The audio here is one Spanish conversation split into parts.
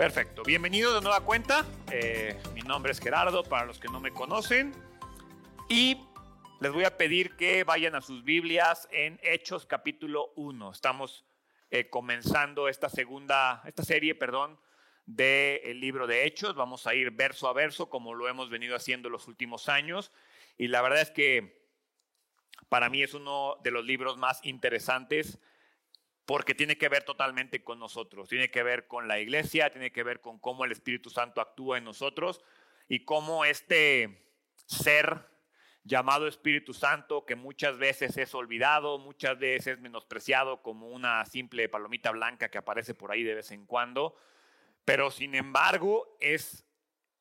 Perfecto, bienvenido de nueva cuenta. Eh, mi nombre es Gerardo, para los que no me conocen. Y les voy a pedir que vayan a sus Biblias en Hechos capítulo 1. Estamos eh, comenzando esta segunda, esta serie, perdón, del libro de Hechos. Vamos a ir verso a verso como lo hemos venido haciendo los últimos años. Y la verdad es que para mí es uno de los libros más interesantes porque tiene que ver totalmente con nosotros, tiene que ver con la iglesia, tiene que ver con cómo el Espíritu Santo actúa en nosotros y cómo este ser llamado Espíritu Santo, que muchas veces es olvidado, muchas veces es menospreciado como una simple palomita blanca que aparece por ahí de vez en cuando, pero sin embargo es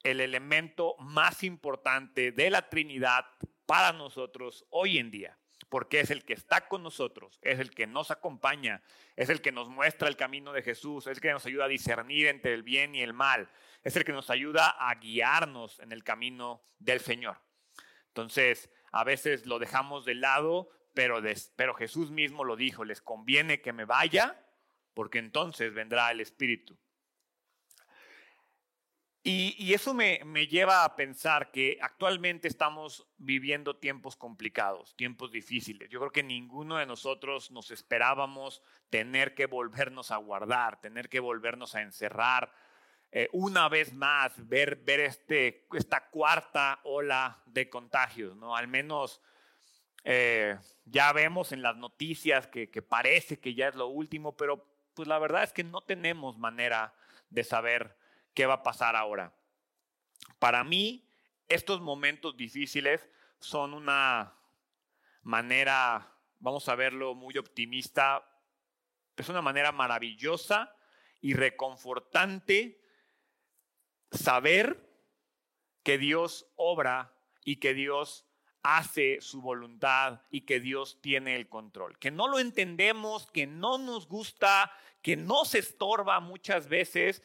el elemento más importante de la Trinidad para nosotros hoy en día, porque es el que está con nosotros, es el que nos acompaña, es el que nos muestra el camino de Jesús, es el que nos ayuda a discernir entre el bien y el mal, es el que nos ayuda a guiarnos en el camino del Señor. Entonces, a veces lo dejamos de lado, pero, pero Jesús mismo lo dijo, les conviene que me vaya, porque entonces vendrá el Espíritu. Y, eso me, me, lleva a pensar que actualmente estamos viviendo tiempos complicados, tiempos difíciles. Yo creo que ninguno de nosotros nos esperábamos tener que volvernos a guardar, tener que volvernos a encerrar, eh, una vez más ver, ver este, esta cuarta ola de contagios, ¿no? Al menos eh, ya vemos en las noticias que, que, parece que ya es lo último, pero pues la verdad es que no tenemos manera de saber qué va a pasar ahora. Para mí, estos momentos difíciles son una manera, vamos a verlo muy optimista, es una manera maravillosa y reconfortante saber que Dios obra y que Dios hace su voluntad y que Dios tiene el control. Que no lo entendemos, que no nos gusta, que no se estorba muchas veces,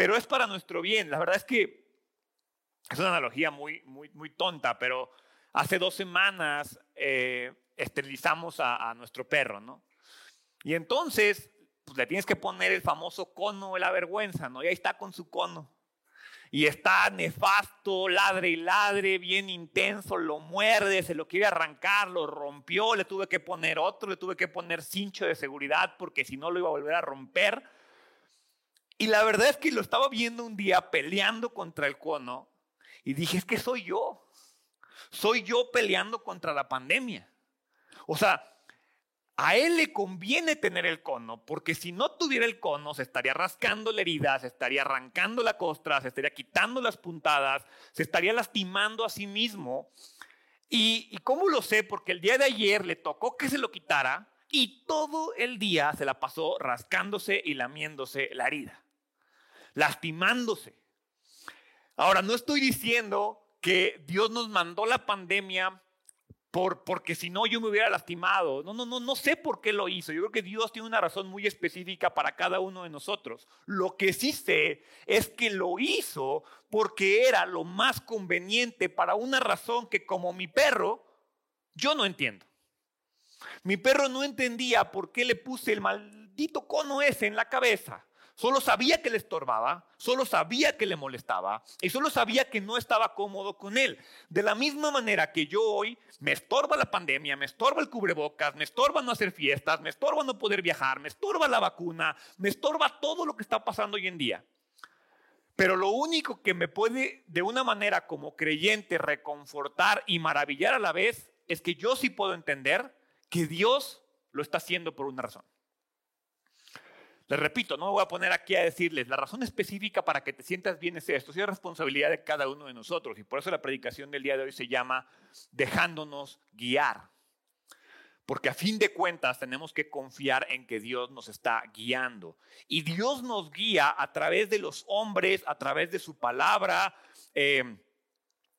pero es para nuestro bien. La verdad es que es una analogía muy, muy, muy tonta, pero hace dos semanas eh, esterilizamos a, nuestro perro, ¿no? Y entonces pues, le tienes que poner el famoso cono de la vergüenza, ¿no? Y ahí está con su cono y está nefasto, ladre y ladre, bien intenso, lo muerde, se lo quiere arrancar, lo rompió, le tuve que poner otro, le tuve que poner cincho de seguridad porque si no lo iba a volver a romper. Y la verdad es que lo estaba viendo un día peleando contra el cono y dije, es que soy yo, soy yo peleando contra la pandemia. O sea, a él le conviene tener el cono, porque si no tuviera el cono, se estaría rascando la herida, se estaría arrancando la costra, se estaría quitando las puntadas, se estaría lastimando a sí mismo. ¿Y, cómo lo sé? Porque el día de ayer le tocó que se lo quitara y todo el día se la pasó rascándose y lamiéndose la herida, lastimándose. Ahora, no estoy diciendo que Dios nos mandó la pandemia por, porque si no yo me hubiera lastimado. No, no, no, no sé por qué lo hizo. Yo creo que Dios tiene una razón muy específica para cada uno de nosotros. Lo que sí sé es que lo hizo porque era lo más conveniente para una razón que como mi perro, yo no entiendo. Mi perro no entendía por qué le puse el maldito cono ese en la cabeza. Solo sabía que le estorbaba, solo sabía que le molestaba y solo sabía que no estaba cómodo con él. De la misma manera que yo hoy me estorba la pandemia, me estorba el cubrebocas, me estorba no hacer fiestas, me estorba no poder viajar, me estorba la vacuna, me estorba todo lo que está pasando hoy en día. Pero lo único que me puede de una manera como creyente reconfortar y maravillar a la vez es que yo sí puedo entender que Dios lo está haciendo por una razón. Les repito, no me voy a poner aquí a decirles, la razón específica para que te sientas bien es esto, es responsabilidad de cada uno de nosotros. Y por eso la predicación del día de hoy se llama dejándonos guiar. Porque a fin de cuentas tenemos que confiar en que Dios nos está guiando. Y Dios nos guía a través de los hombres, a través de su palabra, eh,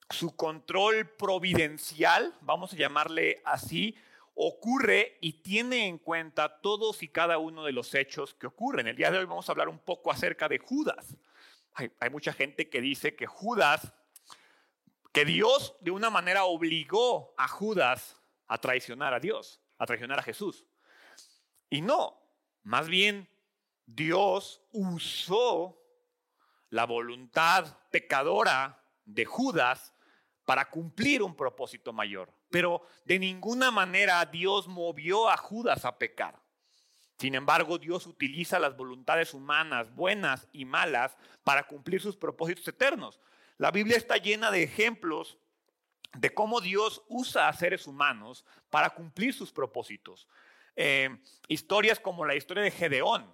su control providencial, vamos a llamarle así, ocurre y tiene en cuenta todos y cada uno de los hechos que ocurren. El día de hoy vamos a hablar un poco acerca de Judas. Hay, mucha gente que dice que Judas, que Dios de una manera obligó a Judas a traicionar a Dios, a traicionar a Jesús. Y no, más bien Dios usó la voluntad pecadora de Judas para cumplir un propósito mayor. Pero de ninguna manera Dios movió a Judas a pecar. Sin embargo, Dios utiliza las voluntades humanas, buenas y malas, para cumplir sus propósitos eternos. La Biblia está llena de ejemplos de cómo Dios usa a seres humanos para cumplir sus propósitos. Eh, historias como la historia de Gedeón,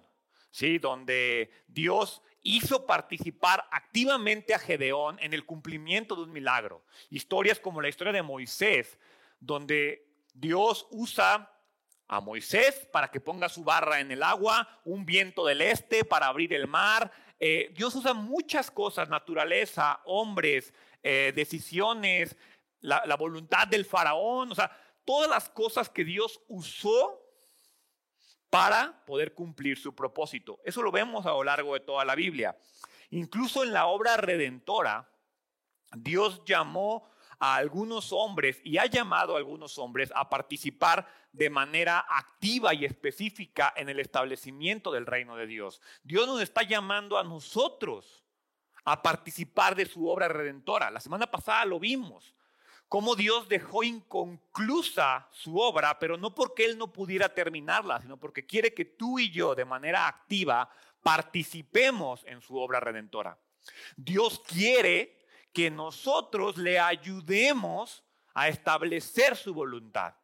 ¿sí? donde Dios hizo participar activamente a Gedeón en el cumplimiento de un milagro. Historias como la historia de Moisés, donde Dios usa a Moisés para que ponga su barra en el agua, un viento del este para abrir el mar. Eh, Dios usa muchas cosas, naturaleza, hombres, eh, decisiones, la, la voluntad del faraón, o sea, todas las cosas que Dios usó para poder cumplir su propósito. Eso lo vemos a lo largo de toda la Biblia. Incluso en la obra redentora, Dios llamó a algunos hombres y ha llamado a algunos hombres a participar de manera activa y específica en el establecimiento del reino de Dios. Dios nos está llamando a nosotros a participar de su obra redentora. La semana pasada lo vimos, cómo Dios dejó inconclusa su obra, pero no porque Él no pudiera terminarla, sino porque quiere que tú y yo de manera activa participemos en su obra redentora. Dios quiere que nosotros le ayudemos a establecer su voluntad.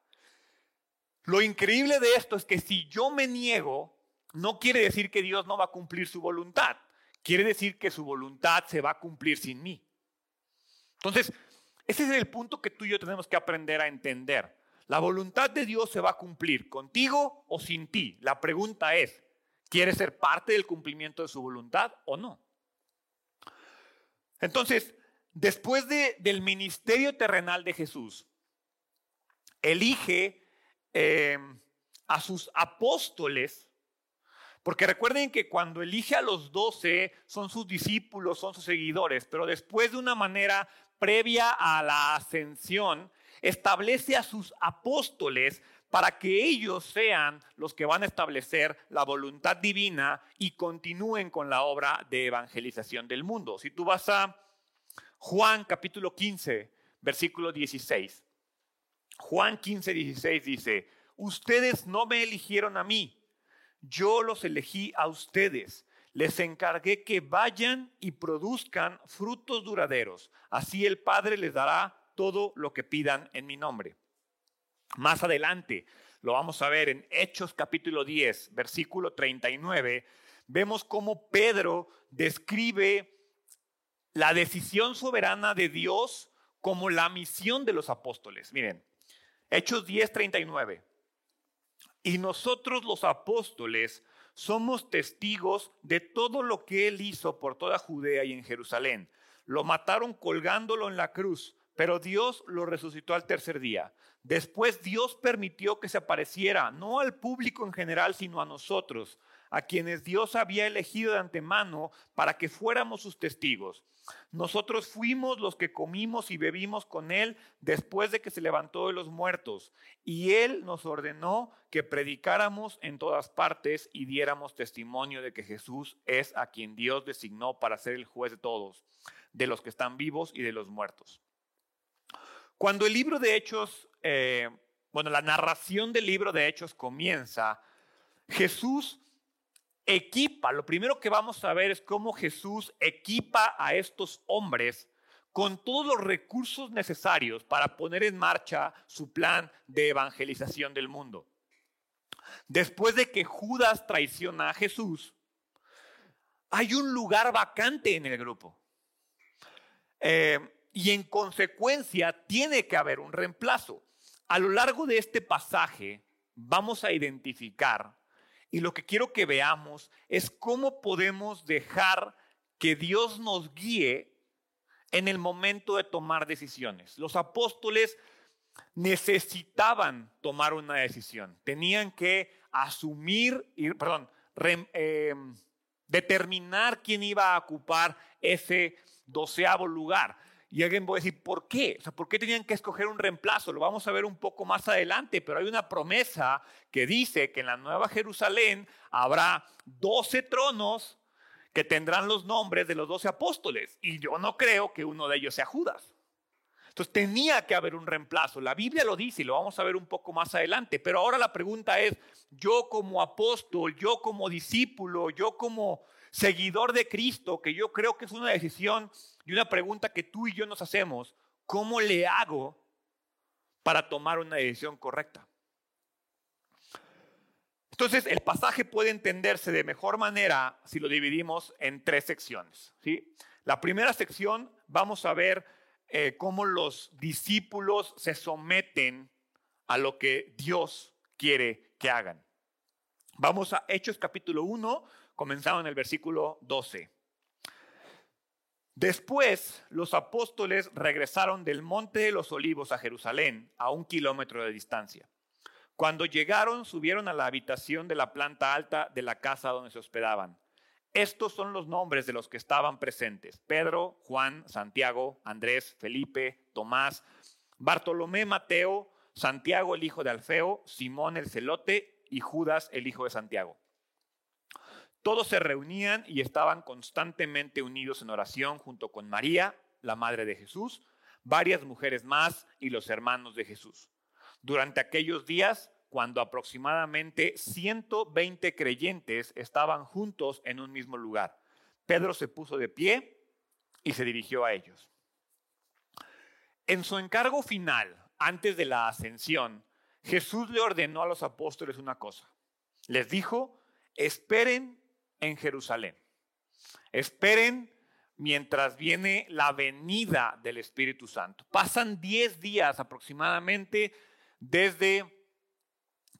Lo increíble de esto es que si yo me niego, no quiere decir que Dios no va a cumplir su voluntad. Quiere decir que su voluntad se va a cumplir sin mí. Entonces, ese es el punto que tú y yo tenemos que aprender a entender. La voluntad de Dios se va a cumplir contigo o sin ti. La pregunta es, ¿quieres ser parte del cumplimiento de su voluntad o no? Entonces, después del ministerio terrenal de Jesús, elige eh, a sus apóstoles, porque recuerden que cuando elige a los doce son sus discípulos, son sus seguidores, pero después de una manera previa a la ascensión, establece a sus apóstoles para que ellos sean los que van a establecer la voluntad divina y continúen con la obra de evangelización del mundo. Si tú vas a Juan capítulo 15, versículo 16. Juan 15, 16 dice, ustedes no me eligieron a mí, yo los elegí a ustedes. Les encargué que vayan y produzcan frutos duraderos. Así el Padre les dará todo lo que pidan en mi nombre. Más adelante, lo vamos a ver en Hechos capítulo 10, versículo 39, vemos cómo Pedro describe la decisión soberana de Dios como la misión de los apóstoles. Miren, Hechos 10:39. Y nosotros los apóstoles somos testigos de todo lo que él hizo por toda Judea y en Jerusalén. Lo mataron colgándolo en la cruz, pero Dios lo resucitó al tercer día. Después Dios permitió que se apareciera, no al público en general, sino a nosotros, a quienes Dios había elegido de antemano para que fuéramos sus testigos. Nosotros fuimos los que comimos y bebimos con Él después de que se levantó de los muertos, y Él nos ordenó que predicáramos en todas partes y diéramos testimonio de que Jesús es a quien Dios designó para ser el juez de todos, de los que están vivos y de los muertos. Cuando el libro de Hechos, eh, bueno, la narración del libro de Hechos comienza, Jesús equipa, lo primero que vamos a ver es cómo Jesús equipa a estos hombres con todos los recursos necesarios para poner en marcha su plan de evangelización del mundo. Después de que Judas traiciona a Jesús, hay un lugar vacante en el grupo. Eh, y en consecuencia tiene que haber un reemplazo. A lo largo de este pasaje vamos a identificar y lo que quiero que veamos es cómo podemos dejar que Dios nos guíe en el momento de tomar decisiones. Los apóstoles necesitaban tomar una decisión, tenían que asumir, perdón, em, determinar quién iba a ocupar ese doceavo lugar. Y alguien va a decir, ¿por qué? O sea, ¿por qué tenían que escoger un reemplazo? Lo vamos a ver un poco más adelante, pero hay una promesa que dice que en la Nueva Jerusalén habrá 12 tronos que tendrán los nombres de los doce apóstoles. Y yo no creo que uno de ellos sea Judas. Entonces tenía que haber un reemplazo. La Biblia lo dice y lo vamos a ver un poco más adelante. Pero ahora la pregunta es, yo como apóstol, yo como discípulo, yo como seguidor de Cristo, que yo creo que es una decisión y una pregunta que tú y yo nos hacemos, ¿cómo le hago para tomar una decisión correcta? Entonces, el pasaje puede entenderse de mejor manera si lo dividimos en tres secciones. ¿sí? La primera sección vamos a ver eh, cómo los discípulos se someten a lo que Dios quiere que hagan. Vamos a Hechos capítulo 1, comenzado en el versículo 12. Después los apóstoles regresaron del Monte de los Olivos a Jerusalén, a un kilómetro de distancia. Cuando llegaron, subieron a la habitación de la planta alta de la casa donde se hospedaban. Estos son los nombres de los que estaban presentes. Pedro, Juan, Santiago, Andrés, Felipe, Tomás, Bartolomé, Mateo, Santiago el hijo de Alfeo, Simón el celote y Judas el hijo de Santiago. Todos se reunían y estaban constantemente unidos en oración junto con María, la madre de Jesús, varias mujeres más y los hermanos de Jesús. Durante aquellos días cuando aproximadamente 120 creyentes estaban juntos en un mismo lugar. Pedro se puso de pie y se dirigió a ellos. En su encargo final, antes de la ascensión, Jesús le ordenó a los apóstoles una cosa. Les dijo, esperen en Jerusalén. Esperen mientras viene la venida del Espíritu Santo. Pasan 10 días aproximadamente desde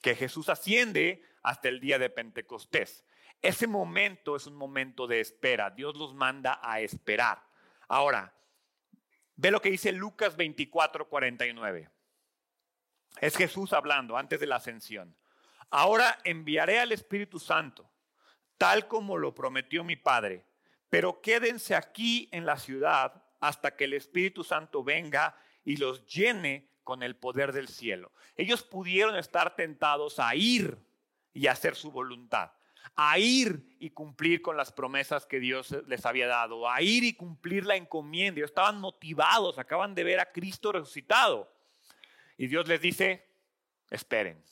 que Jesús asciende hasta el día de Pentecostés. Ese momento es un momento de espera. Dios los manda a esperar. Ahora, ve lo que dice Lucas 24, 49. Es Jesús hablando antes de la ascensión. Ahora enviaré al Espíritu Santo, tal como lo prometió mi Padre, pero quédense aquí en la ciudad hasta que el Espíritu Santo venga y los llene con el poder del cielo. Ellos pudieron estar tentados a ir y hacer su voluntad, a ir y cumplir con las promesas que Dios les había dado, a ir y cumplir la encomienda. Ellos estaban motivados, acaban de ver a Cristo resucitado. Y Dios les dice, esperen,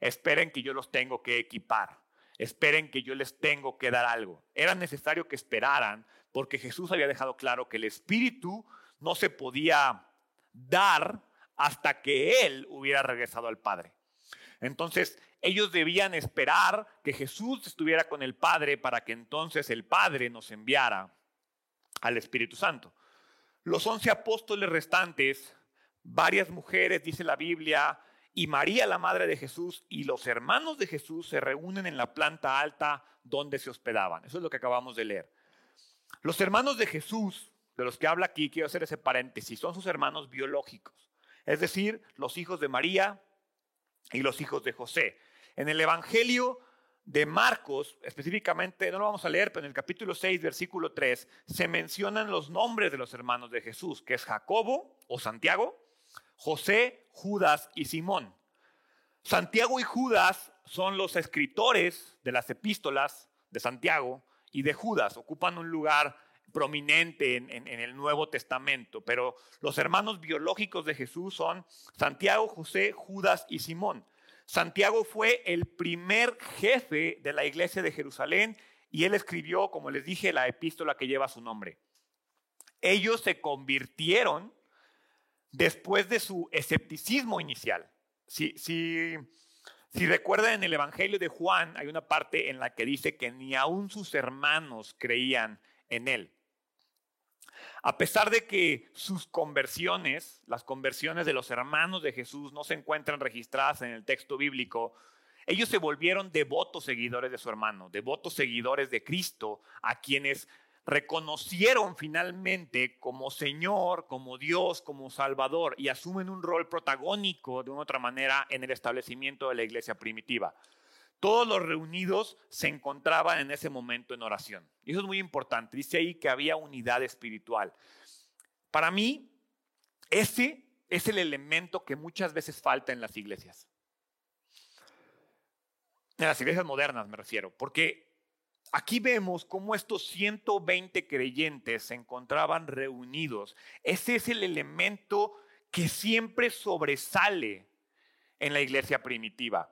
esperen que yo los tengo que equipar, esperen que yo les tengo que dar algo. Era necesario que esperaran porque Jesús había dejado claro que el Espíritu no se podía dar hasta que Él hubiera regresado al Padre. Entonces, ellos debían esperar que Jesús estuviera con el Padre para que entonces el Padre nos enviara al Espíritu Santo. Los once apóstoles restantes, varias mujeres, dice la Biblia, y María, la madre de Jesús, y los hermanos de Jesús se reúnen en la planta alta donde se hospedaban. Eso es lo que acabamos de leer. Los hermanos de Jesús, de los que habla aquí, quiero hacer ese paréntesis, son sus hermanos biológicos es decir, los hijos de María y los hijos de José. En el Evangelio de Marcos, específicamente, no lo vamos a leer, pero en el capítulo 6, versículo 3, se mencionan los nombres de los hermanos de Jesús, que es Jacobo o Santiago, José, Judas y Simón. Santiago y Judas son los escritores de las epístolas de Santiago y de Judas, ocupan un lugar prominente en, el Nuevo Testamento, pero los hermanos biológicos de Jesús son Santiago, José, Judas y Simón. Santiago fue el primer jefe de la iglesia de Jerusalén y él escribió, como les dije, la epístola que lleva su nombre. Ellos se convirtieron después de su escepticismo inicial. Si, recuerdan en el Evangelio de Juan, hay una parte en la que dice que ni aún sus hermanos creían en él. A pesar de que sus conversiones, las conversiones de los hermanos de Jesús no se encuentran registradas en el texto bíblico, ellos se volvieron devotos seguidores de su hermano, devotos seguidores de Cristo, a quienes reconocieron finalmente como Señor, como Dios, como Salvador y asumen un rol protagónico de una otra manera en el establecimiento de la iglesia primitiva. Todos los reunidos se encontraban en ese momento en oración. Y eso es muy importante. Dice ahí que había unidad espiritual. Para mí, ese es el elemento que muchas veces falta en las iglesias. En las iglesias modernas me refiero. Porque aquí vemos cómo estos 120 creyentes se encontraban reunidos. Ese es el elemento que siempre sobresale en la iglesia primitiva.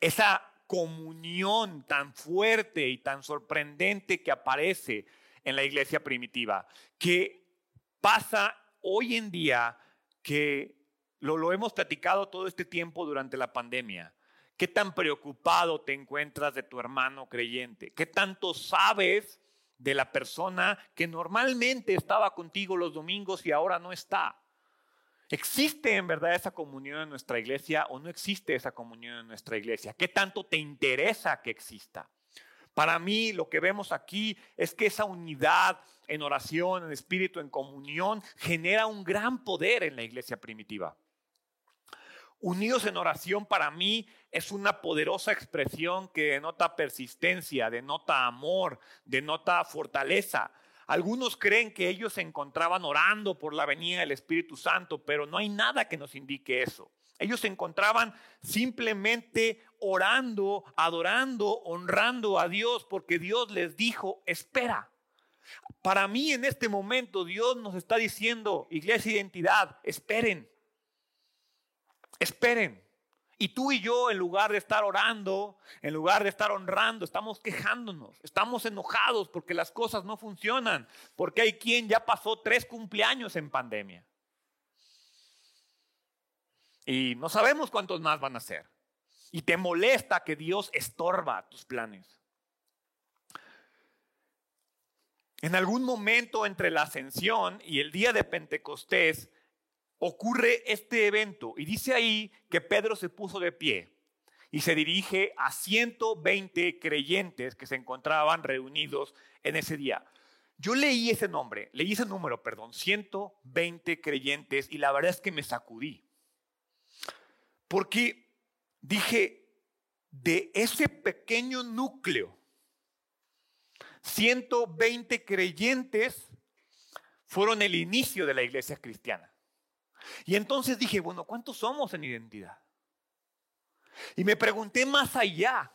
Esa comunión tan fuerte y tan sorprendente que aparece en la iglesia primitiva, que pasa hoy en día que lo, lo hemos platicado todo este tiempo durante la pandemia. ¿Qué tan preocupado te encuentras de tu hermano creyente? ¿Qué tanto sabes de la persona que normalmente estaba contigo los domingos y ahora no está? ¿Existe en verdad esa comunión en nuestra iglesia o no existe esa comunión en nuestra iglesia? ¿Qué tanto te interesa que exista? Para mí lo que vemos aquí es que esa unidad en oración, en espíritu, en comunión, genera un gran poder en la iglesia primitiva. Unidos en oración para mí es una poderosa expresión que denota persistencia, denota amor, denota fortaleza. Algunos creen que ellos se encontraban orando por la venida del Espíritu Santo, pero no hay nada que nos indique eso. Ellos se encontraban simplemente orando, adorando, honrando a Dios, porque Dios les dijo, espera. Para mí en este momento Dios nos está diciendo, iglesia identidad, esperen. Esperen. Y tú y yo, en lugar de estar orando, en lugar de estar honrando, estamos quejándonos, estamos enojados porque las cosas no funcionan, porque hay quien ya pasó tres cumpleaños en pandemia. Y no sabemos cuántos más van a ser. Y te molesta que Dios estorba tus planes. En algún momento entre la ascensión y el día de Pentecostés, ocurre este evento y dice ahí que Pedro se puso de pie y se dirige a 120 creyentes que se encontraban reunidos en ese día. Yo leí ese nombre, leí ese número, perdón, 120 creyentes y la verdad es que me sacudí. Porque dije, de ese pequeño núcleo, 120 creyentes fueron el inicio de la iglesia cristiana. Y entonces dije, bueno, ¿cuántos somos en identidad? Y me pregunté más allá.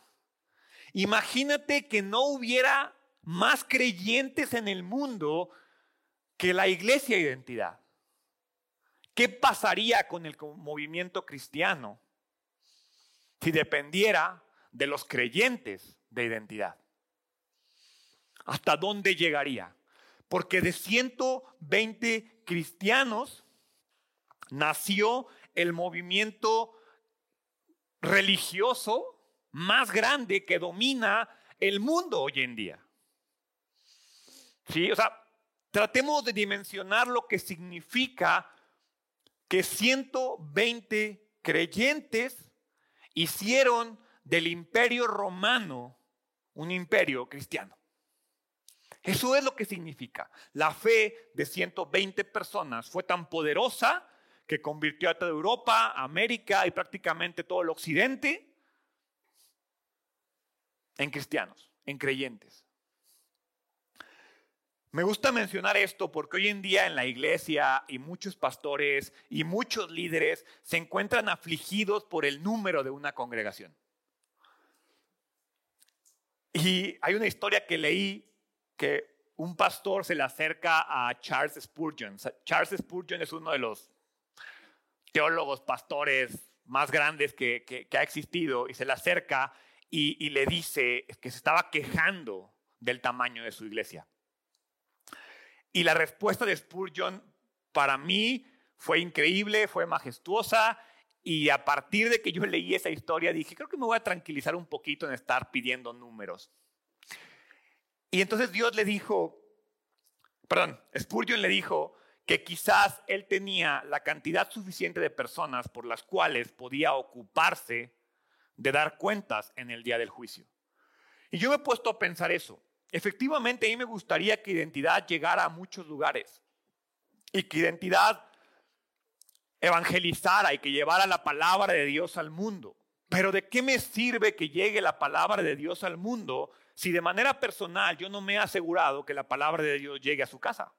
Imagínate que no hubiera más creyentes en el mundo que la iglesia identidad. ¿Qué pasaría con el movimiento cristiano si dependiera de los creyentes de identidad? ¿Hasta dónde llegaría? Porque de 120 cristianos, nació el movimiento religioso más grande que domina el mundo hoy en día. ¿Sí? O sea, tratemos de dimensionar lo que significa que 120 creyentes hicieron del imperio romano un imperio cristiano. Eso es lo que significa. La fe de 120 personas fue tan poderosa que convirtió a toda Europa, América y prácticamente todo el occidente en cristianos, en creyentes. Me gusta mencionar esto porque hoy en día en la iglesia y muchos pastores y muchos líderes se encuentran afligidos por el número de una congregación. Y hay una historia que leí que un pastor se le acerca a Charles Spurgeon. Charles Spurgeon es uno de los teólogos, pastores más grandes que, ha existido, y se le acerca y, le dice que se estaba quejando del tamaño de su iglesia. Y la respuesta de Spurgeon para mí fue increíble, fue majestuosa, y a partir de que yo leí esa historia dije, creo que me voy a tranquilizar un poquito en estar pidiendo números. Y entonces Dios le dijo, perdón, Spurgeon le dijo, que quizás él tenía la cantidad suficiente de personas por las cuales podía ocuparse de dar cuentas en el día del juicio. Y yo me he puesto a pensar eso. Efectivamente, a mí me gustaría que identidad llegara a muchos lugares y que identidad evangelizara y que llevara la palabra de Dios al mundo. Pero ¿de qué me sirve que llegue la palabra de Dios al mundo si de manera personal yo no me he asegurado que la palabra de Dios llegue a su casa?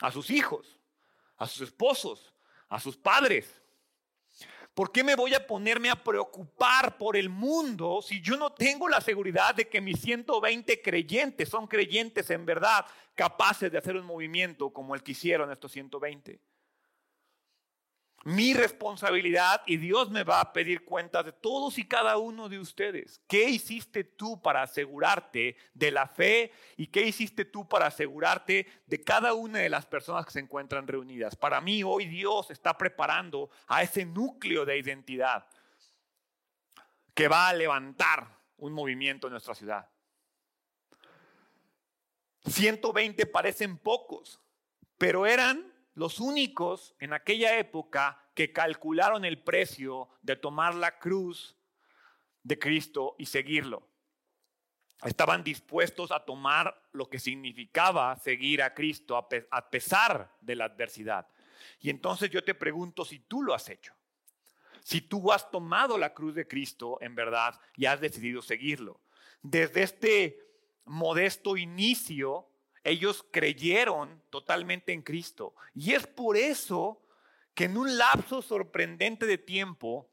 A sus hijos, a sus esposos, a sus padres. ¿Por qué me voy a ponerme a preocupar por el mundo si yo no tengo la seguridad de que mis 120 creyentes son creyentes en verdad capaces de hacer un movimiento como el que hicieron estos 120? Mi responsabilidad y Dios me va a pedir cuentas de todos y cada uno de ustedes. ¿Qué hiciste tú para asegurarte de la fe y qué hiciste tú para asegurarte de cada una de las personas que se encuentran reunidas? Para mí hoy Dios está preparando a ese núcleo de identidad que va a levantar un movimiento en nuestra ciudad. 120 parecen pocos, pero eran los únicos en aquella época que calcularon el precio de tomar la cruz de Cristo y seguirlo. Estaban dispuestos a tomar lo que significaba seguir a Cristo a pesar de la adversidad. Y entonces yo te pregunto si tú lo has hecho. Si tú has tomado la cruz de Cristo en verdad y has decidido seguirlo. Desde este modesto inicio ellos creyeron totalmente en Cristo. Y es por eso que en un lapso sorprendente de tiempo,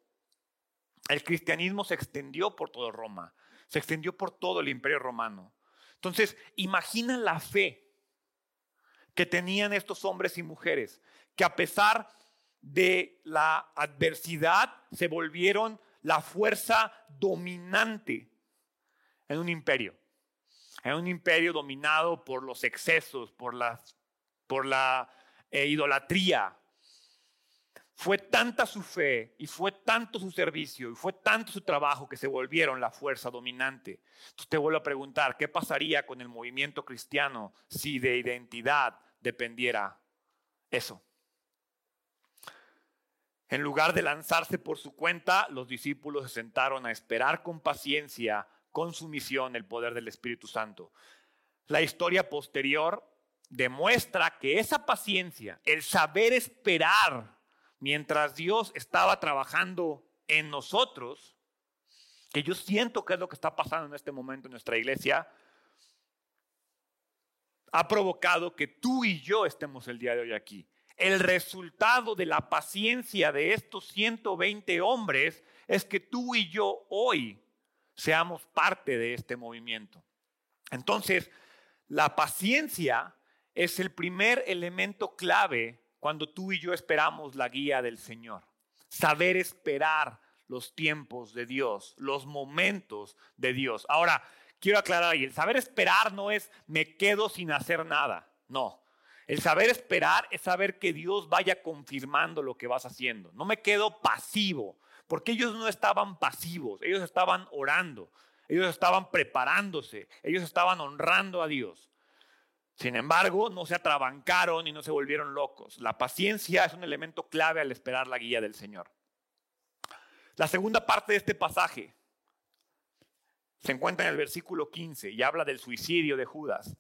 el cristianismo se extendió por todo Roma, se extendió por todo el imperio romano. Entonces, imagina la fe que tenían estos hombres y mujeres, que a pesar de la adversidad se volvieron la fuerza dominante en un imperio. Era un imperio dominado por los excesos, por la, eh, idolatría. Fue tanta su fe y fue tanto su servicio y fue tanto su trabajo que se volvieron la fuerza dominante. Entonces te vuelvo a preguntar, ¿qué pasaría con el movimiento cristiano si de identidad dependiera eso? En lugar de lanzarse por su cuenta, los discípulos se sentaron a esperar con paciencia con su misión el poder del Espíritu Santo. La historia posterior demuestra que esa paciencia, el saber esperar mientras Dios estaba trabajando en nosotros, que yo siento que es lo que está pasando en este momento en nuestra iglesia, ha provocado que tú y yo estemos el día de hoy aquí. El resultado de la paciencia de estos 120 hombres es que tú y yo hoy seamos parte de este movimiento. Entonces, la paciencia es el primer elemento clave cuando tú y yo esperamos la guía del Señor. Saber esperar los tiempos de Dios, los momentos de Dios. Ahora, quiero aclarar ahí, el saber esperar no es me quedo sin hacer nada, no. El saber esperar es saber que Dios vaya confirmando lo que vas haciendo. No me quedo pasivo, porque ellos no estaban pasivos, ellos estaban orando, ellos estaban preparándose, ellos estaban honrando a Dios. Sin embargo, no se atrabancaron y no se volvieron locos. La paciencia es un elemento clave al esperar la guía del Señor. La segunda parte de este pasaje se encuentra en el versículo 15 y habla del suicidio de Judas.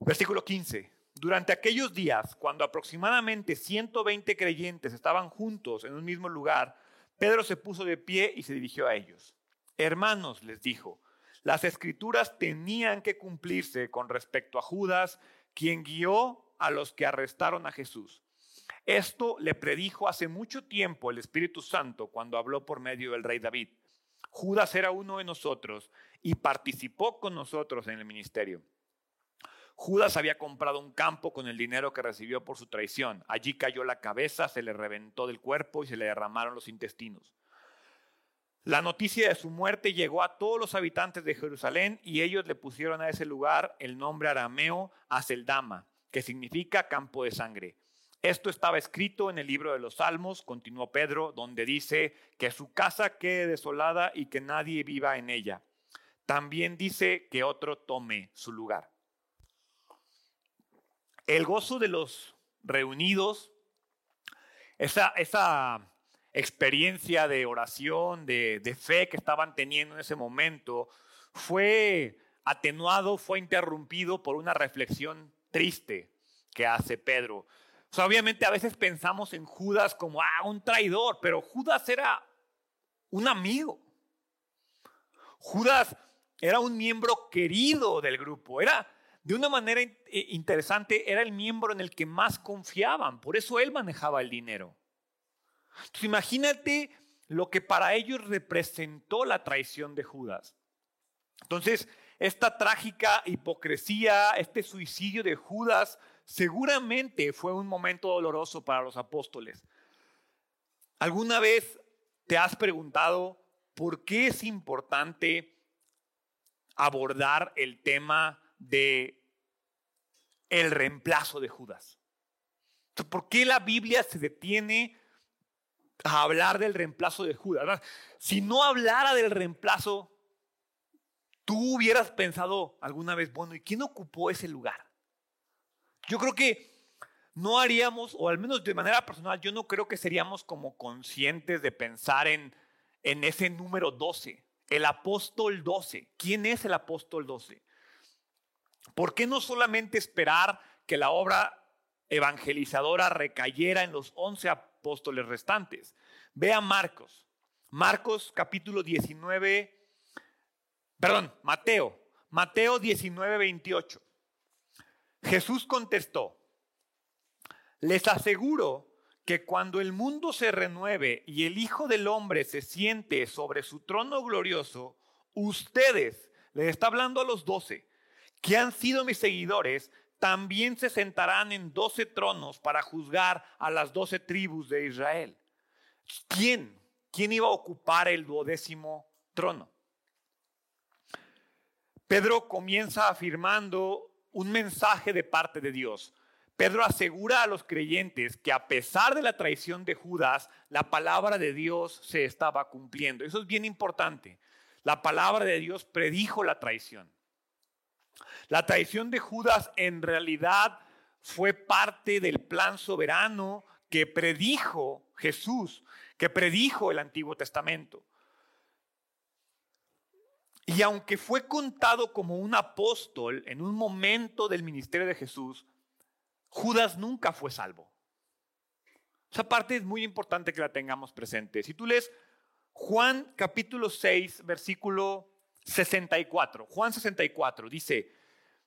Versículo 15. Durante aquellos días, cuando aproximadamente 120 creyentes estaban juntos en un mismo lugar, Pedro se puso de pie y se dirigió a ellos. Hermanos, les dijo, las escrituras tenían que cumplirse con respecto a Judas, quien guió a los que arrestaron a Jesús. Esto le predijo hace mucho tiempo el Espíritu Santo cuando habló por medio del rey David. Judas era uno de nosotros y participó con nosotros en el ministerio. Judas había comprado un campo con el dinero que recibió por su traición. Allí cayó la cabeza, se le reventó del cuerpo y se le derramaron los intestinos. La noticia de su muerte llegó a todos los habitantes de Jerusalén y ellos le pusieron a ese lugar el nombre arameo Aseldama, que significa campo de sangre. Esto estaba escrito en el libro de los Salmos, continuó Pedro, donde dice que su casa quede desolada y que nadie viva en ella. También dice que otro tome su lugar. El gozo de los reunidos, esa, esa experiencia de oración, de, de fe que estaban teniendo en ese momento, fue atenuado, fue interrumpido por una reflexión triste que hace Pedro. Obviamente a veces pensamos en Judas como ah, un traidor, pero Judas era un amigo. Judas era un miembro querido del grupo, era de una manera eh, interesante, era el miembro en el que más confiaban, por eso él manejaba el dinero. Entonces imagínate lo que para ellos representó la traición de Judas. Entonces, esta trágica hipocresía, este suicidio de Judas, seguramente fue un momento doloroso para los apóstoles. ¿Alguna vez te has preguntado por qué es importante abordar el tema de el reemplazo de Judas? ¿Por qué la Biblia se detiene a hablar del reemplazo de Judas? Si no hablara del reemplazo, tú hubieras pensado alguna vez, bueno, ¿y quién ocupó ese lugar? Yo creo que no haríamos, o al menos de manera personal, yo no creo que seríamos como conscientes de pensar en, en ese número 12, el apóstol 12. ¿Quién es el apóstol 12? ¿Por qué no solamente esperar que la obra evangelizadora recayera en los 11 apóstoles restantes? Ve a Marcos. Marcos capítulo 19, perdón, Mateo. Mateo 19, 28. Jesús contestó, les aseguro que cuando el mundo se renueve y el Hijo del Hombre se siente sobre su trono glorioso, ustedes, les está hablando a los doce, que han sido mis seguidores, también se sentarán en doce tronos para juzgar a las doce tribus de Israel. ¿Quién? ¿Quién iba a ocupar el duodécimo trono? Pedro comienza afirmando un mensaje de parte de Dios. Pedro asegura a los creyentes que a pesar de la traición de Judas, la palabra de Dios se estaba cumpliendo. Eso es bien importante. La palabra de Dios predijo la traición. La traición de Judas en realidad fue parte del plan soberano que predijo Jesús, que predijo el Antiguo Testamento. Y aunque fue contado como un apóstol en un momento del ministerio de Jesús, Judas nunca fue salvo. Esa parte es muy importante que la tengamos presente. Si tú lees Juan capítulo 6, versículo 64, Juan 64 dice,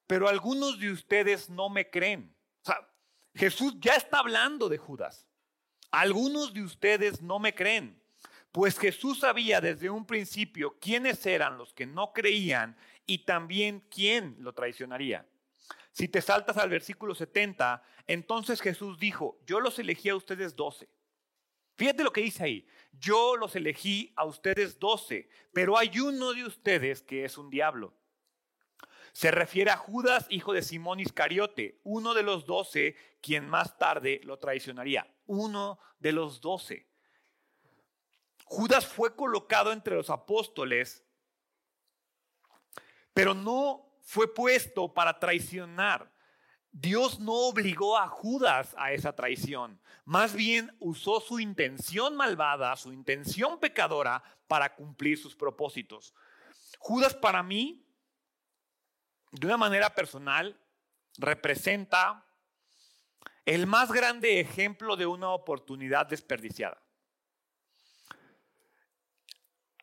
pero algunos de ustedes no me creen. O sea, Jesús ya está hablando de Judas. Algunos de ustedes no me creen. Pues Jesús sabía desde un principio quiénes eran los que no creían y también quién lo traicionaría. Si te saltas al versículo 70, entonces Jesús dijo, yo los elegí a ustedes doce. Fíjate lo que dice ahí, yo los elegí a ustedes doce, pero hay uno de ustedes que es un diablo. Se refiere a Judas, hijo de Simón Iscariote, uno de los doce, quien más tarde lo traicionaría. Uno de los doce. Judas fue colocado entre los apóstoles, pero no fue puesto para traicionar. Dios no obligó a Judas a esa traición, más bien usó su intención malvada, su intención pecadora para cumplir sus propósitos. Judas para mí, de una manera personal, representa el más grande ejemplo de una oportunidad desperdiciada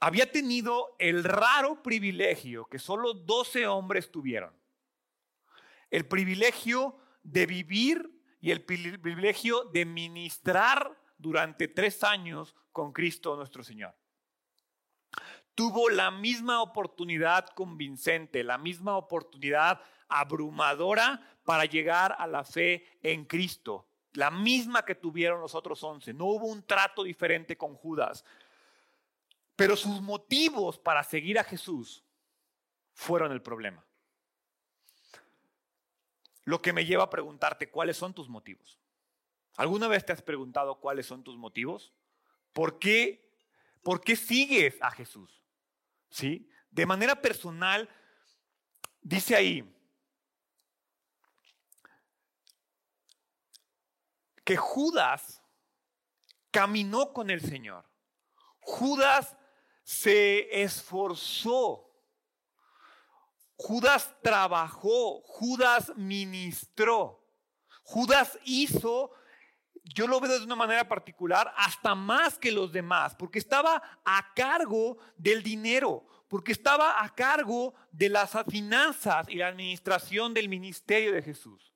había tenido el raro privilegio que solo 12 hombres tuvieron. El privilegio de vivir y el privilegio de ministrar durante tres años con Cristo nuestro Señor. Tuvo la misma oportunidad convincente, la misma oportunidad abrumadora para llegar a la fe en Cristo, la misma que tuvieron los otros once. No hubo un trato diferente con Judas. Pero sus motivos para seguir a Jesús fueron el problema. Lo que me lleva a preguntarte cuáles son tus motivos. ¿Alguna vez te has preguntado cuáles son tus motivos? ¿Por qué, por qué sigues a Jesús? ¿Sí? De manera personal, dice ahí que Judas caminó con el Señor. Judas se esforzó. Judas trabajó, Judas ministró, Judas hizo, yo lo veo de una manera particular, hasta más que los demás, porque estaba a cargo del dinero, porque estaba a cargo de las finanzas y la administración del ministerio de Jesús.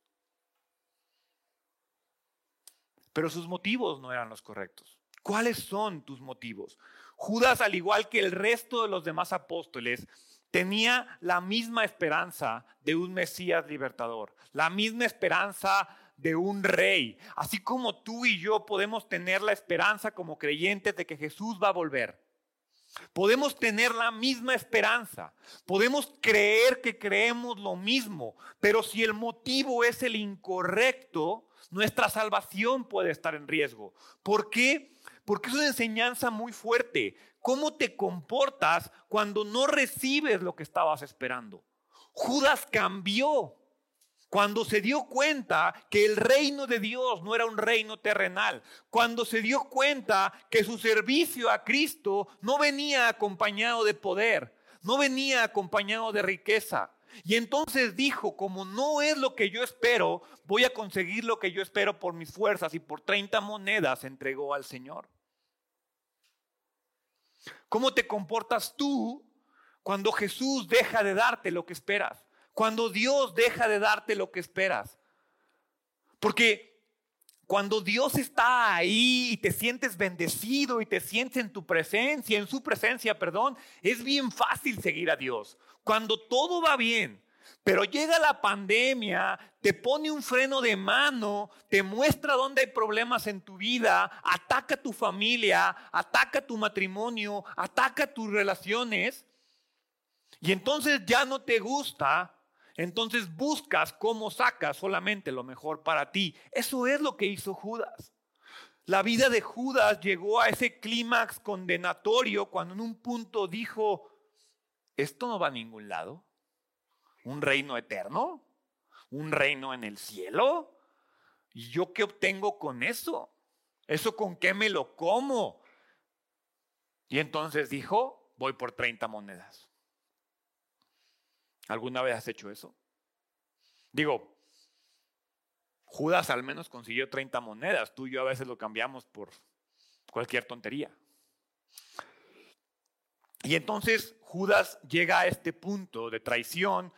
Pero sus motivos no eran los correctos. ¿Cuáles son tus motivos? Judas, al igual que el resto de los demás apóstoles, tenía la misma esperanza de un Mesías libertador, la misma esperanza de un rey, así como tú y yo podemos tener la esperanza como creyentes de que Jesús va a volver. Podemos tener la misma esperanza, podemos creer que creemos lo mismo, pero si el motivo es el incorrecto, nuestra salvación puede estar en riesgo. ¿Por qué? Porque es una enseñanza muy fuerte. ¿Cómo te comportas cuando no recibes lo que estabas esperando? Judas cambió cuando se dio cuenta que el reino de Dios no era un reino terrenal, cuando se dio cuenta que su servicio a Cristo no venía acompañado de poder, no venía acompañado de riqueza. Y entonces dijo, como no es lo que yo espero, voy a conseguir lo que yo espero por mis fuerzas y por 30 monedas entregó al Señor. ¿Cómo te comportas tú cuando Jesús deja de darte lo que esperas? Cuando Dios deja de darte lo que esperas. Porque cuando Dios está ahí y te sientes bendecido y te sientes en tu presencia, en su presencia, perdón, es bien fácil seguir a Dios. Cuando todo va bien, pero llega la pandemia, te pone un freno de mano, te muestra dónde hay problemas en tu vida, ataca tu familia, ataca tu matrimonio, ataca tus relaciones, y entonces ya no te gusta, entonces buscas cómo sacas solamente lo mejor para ti. Eso es lo que hizo Judas. La vida de Judas llegó a ese clímax condenatorio cuando en un punto dijo, esto no va a ningún lado. ¿Un reino eterno? ¿Un reino en el cielo? ¿Y yo qué obtengo con eso? ¿Eso con qué me lo como? Y entonces dijo, voy por 30 monedas. ¿Alguna vez has hecho eso? Digo, Judas al menos consiguió 30 monedas, tú y yo a veces lo cambiamos por cualquier tontería. Y entonces Judas llega a este punto de traición,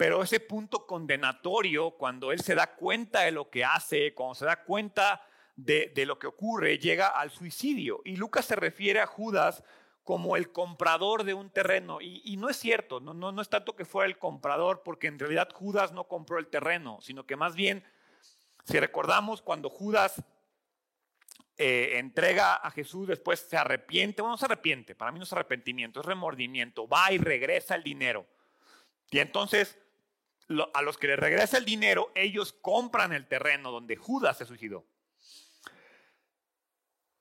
pero ese punto condenatorio, cuando él se da cuenta de lo que hace, cuando se da cuenta de, de lo que ocurre, llega al suicidio. Y Lucas se refiere a Judas como el comprador de un terreno. Y, no es cierto, no, no, no es tanto que fuera el comprador, porque en realidad Judas no compró el terreno, sino que más bien, si recordamos cuando Judas eh, entrega a Jesús, después se arrepiente, bueno, no se arrepiente, para mí no es arrepentimiento, es remordimiento, va y regresa el dinero. Y entonces a los que le regresa el dinero, ellos compran el terreno donde Judas se suicidó.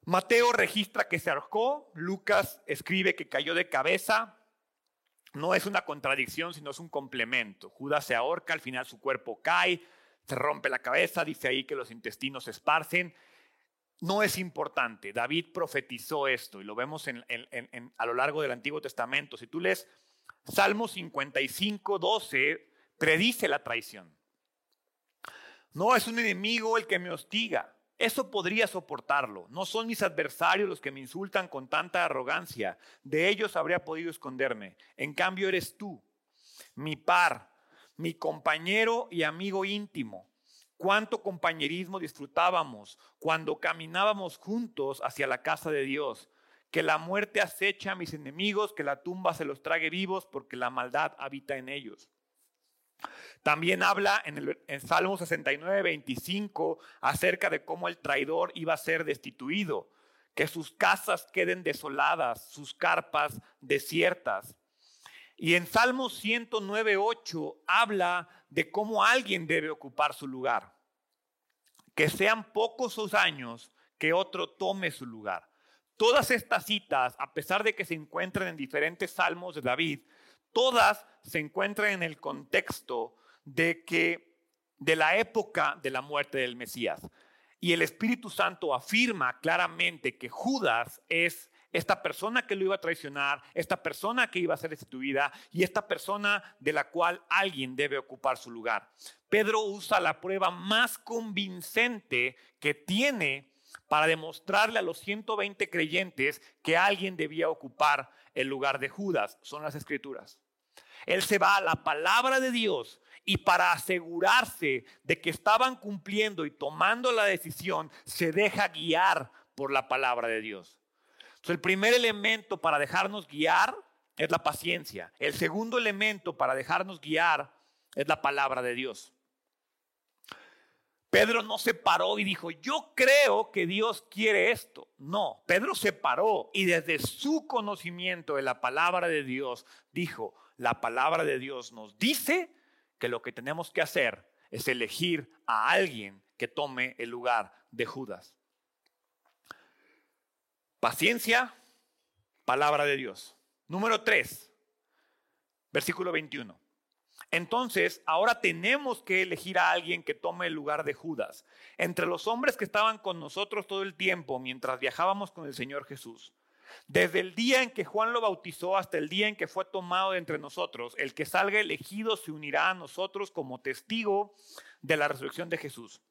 Mateo registra que se ahorcó, Lucas escribe que cayó de cabeza. No es una contradicción, sino es un complemento. Judas se ahorca, al final su cuerpo cae, se rompe la cabeza, dice ahí que los intestinos se esparcen. No es importante. David profetizó esto y lo vemos a lo largo del Antiguo Testamento. Si tú lees Salmo 55, 12, predice la traición. No es un enemigo el que me hostiga eso podría soportarlo. No son mis adversarios los que me insultan con tanta arrogancia. De ellos habría podido esconderme. En cambio eres tú, mi par, mi compañero y amigo íntimo. Cuánto compañerismo disfrutábamos cuando caminábamos juntos hacia la casa de Dios. Que la muerte acecha a mis enemigos, que la tumba se los trague vivos, porque la maldad habita en ellos. También habla en, el, Salmo 69, 25 acerca de cómo el traidor iba a ser destituido, que sus casas queden desoladas, sus carpas desiertas. Y en Salmo 109, 8 habla de cómo alguien debe ocupar su lugar. Que sean pocos sus años, que otro tome su lugar. Todas estas citas, a pesar de que se encuentran en diferentes salmos de David, todas se encuentran en el contexto de que de la época de la muerte del Mesías. Y el Espíritu Santo afirma claramente que Judas es esta persona que lo iba a traicionar, esta persona que iba a ser destituida y esta persona de la cual alguien debe ocupar su lugar. Pedro usa la prueba más convincente que tiene para demostrarle a los 120 creyentes que alguien debía ocupar el lugar de Judas. Son las escrituras. Él se va a la palabra de Dios y para asegurarse de que estaban cumpliendo y tomando la decisión, se deja guiar por la palabra de Dios. Entonces, el primer elemento para dejarnos guiar es la paciencia. El segundo elemento para dejarnos guiar es la palabra de Dios. Pedro no se paró y dijo, yo creo que Dios quiere esto. No, Pedro se paró y desde su conocimiento de la palabra de Dios dijo, la palabra de Dios nos dice que lo que tenemos que hacer es elegir a alguien que tome el lugar de Judas. Paciencia, palabra de Dios. Número 3, versículo 21. Entonces, ahora tenemos que elegir a alguien que tome el lugar de Judas. Entre los hombres que estaban con nosotros todo el tiempo mientras viajábamos con el Señor Jesús, desde el día en que Juan lo bautizó hasta el día en que fue tomado de entre nosotros, el que salga elegido se unirá a nosotros como testigo de la resurrección de Jesús.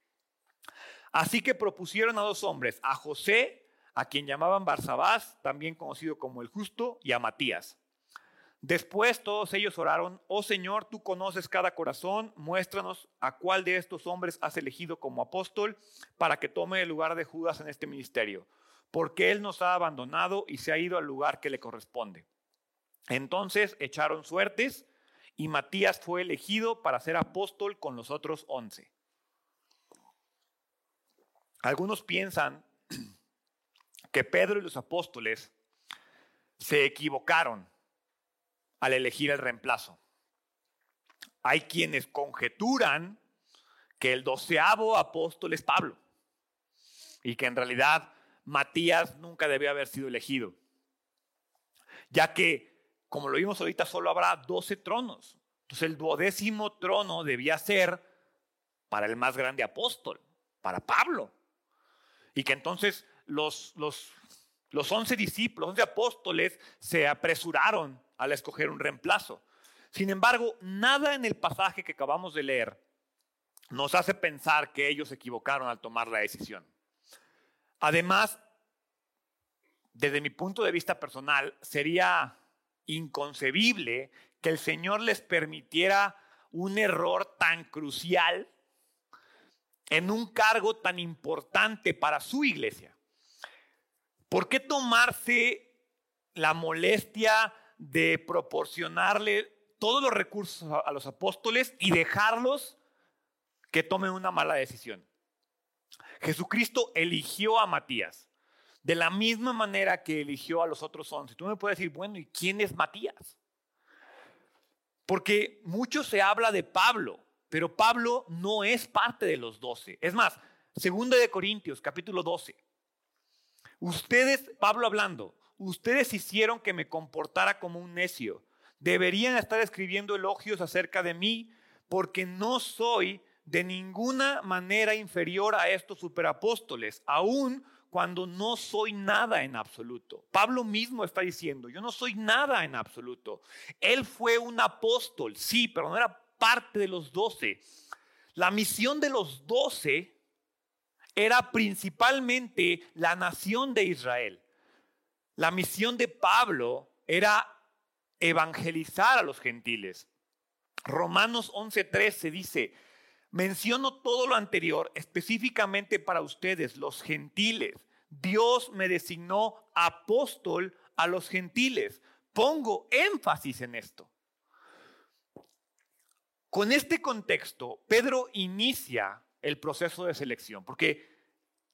Así que propusieron a dos hombres, a José, a quien llamaban Barsabás, también conocido como el justo, y a Matías. Después todos ellos oraron, oh Señor, tú conoces cada corazón, muéstranos a cuál de estos hombres has elegido como apóstol para que tome el lugar de Judas en este ministerio, porque él nos ha abandonado y se ha ido al lugar que le corresponde. Entonces echaron suertes y Matías fue elegido para ser apóstol con los otros once. Algunos piensan que Pedro y los apóstoles se equivocaron al elegir el reemplazo. Hay quienes conjeturan que el doceavo apóstol es Pablo y que en realidad Matías nunca debió haber sido elegido, ya que, como lo vimos ahorita, solo habrá doce tronos. Entonces el duodécimo trono debía ser para el más grande apóstol, para Pablo. Y que entonces los, los, los once discípulos, once apóstoles se apresuraron al escoger un reemplazo. Sin embargo, nada en el pasaje que acabamos de leer nos hace pensar que ellos se equivocaron al tomar la decisión. Además, desde mi punto de vista personal, sería inconcebible que el Señor les permitiera un error tan crucial en un cargo tan importante para su iglesia. ¿Por qué tomarse la molestia de proporcionarle todos los recursos a, los apóstoles y dejarlos que tomen una mala decisión. Jesucristo eligió a Matías de la misma manera que eligió a los otros once. Tú me puedes decir, bueno, ¿y quién es Matías? Porque mucho se habla de Pablo, pero Pablo no es parte de los doce. Es más, segundo de Corintios, capítulo 12. Ustedes, Pablo hablando, ustedes hicieron que me comportara como un necio. Deberían estar escribiendo elogios acerca de mí porque no soy de ninguna manera inferior a estos superapóstoles, aun cuando no soy nada en absoluto. Pablo mismo está diciendo, yo no soy nada en absoluto. Él fue un apóstol, sí, pero no era parte de los doce. La misión de los doce era principalmente la nación de Israel. La misión de Pablo era evangelizar a los gentiles. Romanos 11:13 dice, menciono todo lo anterior específicamente para ustedes, los gentiles. Dios me designó apóstol a los gentiles. Pongo énfasis en esto. Con este contexto, Pedro inicia el proceso de selección, porque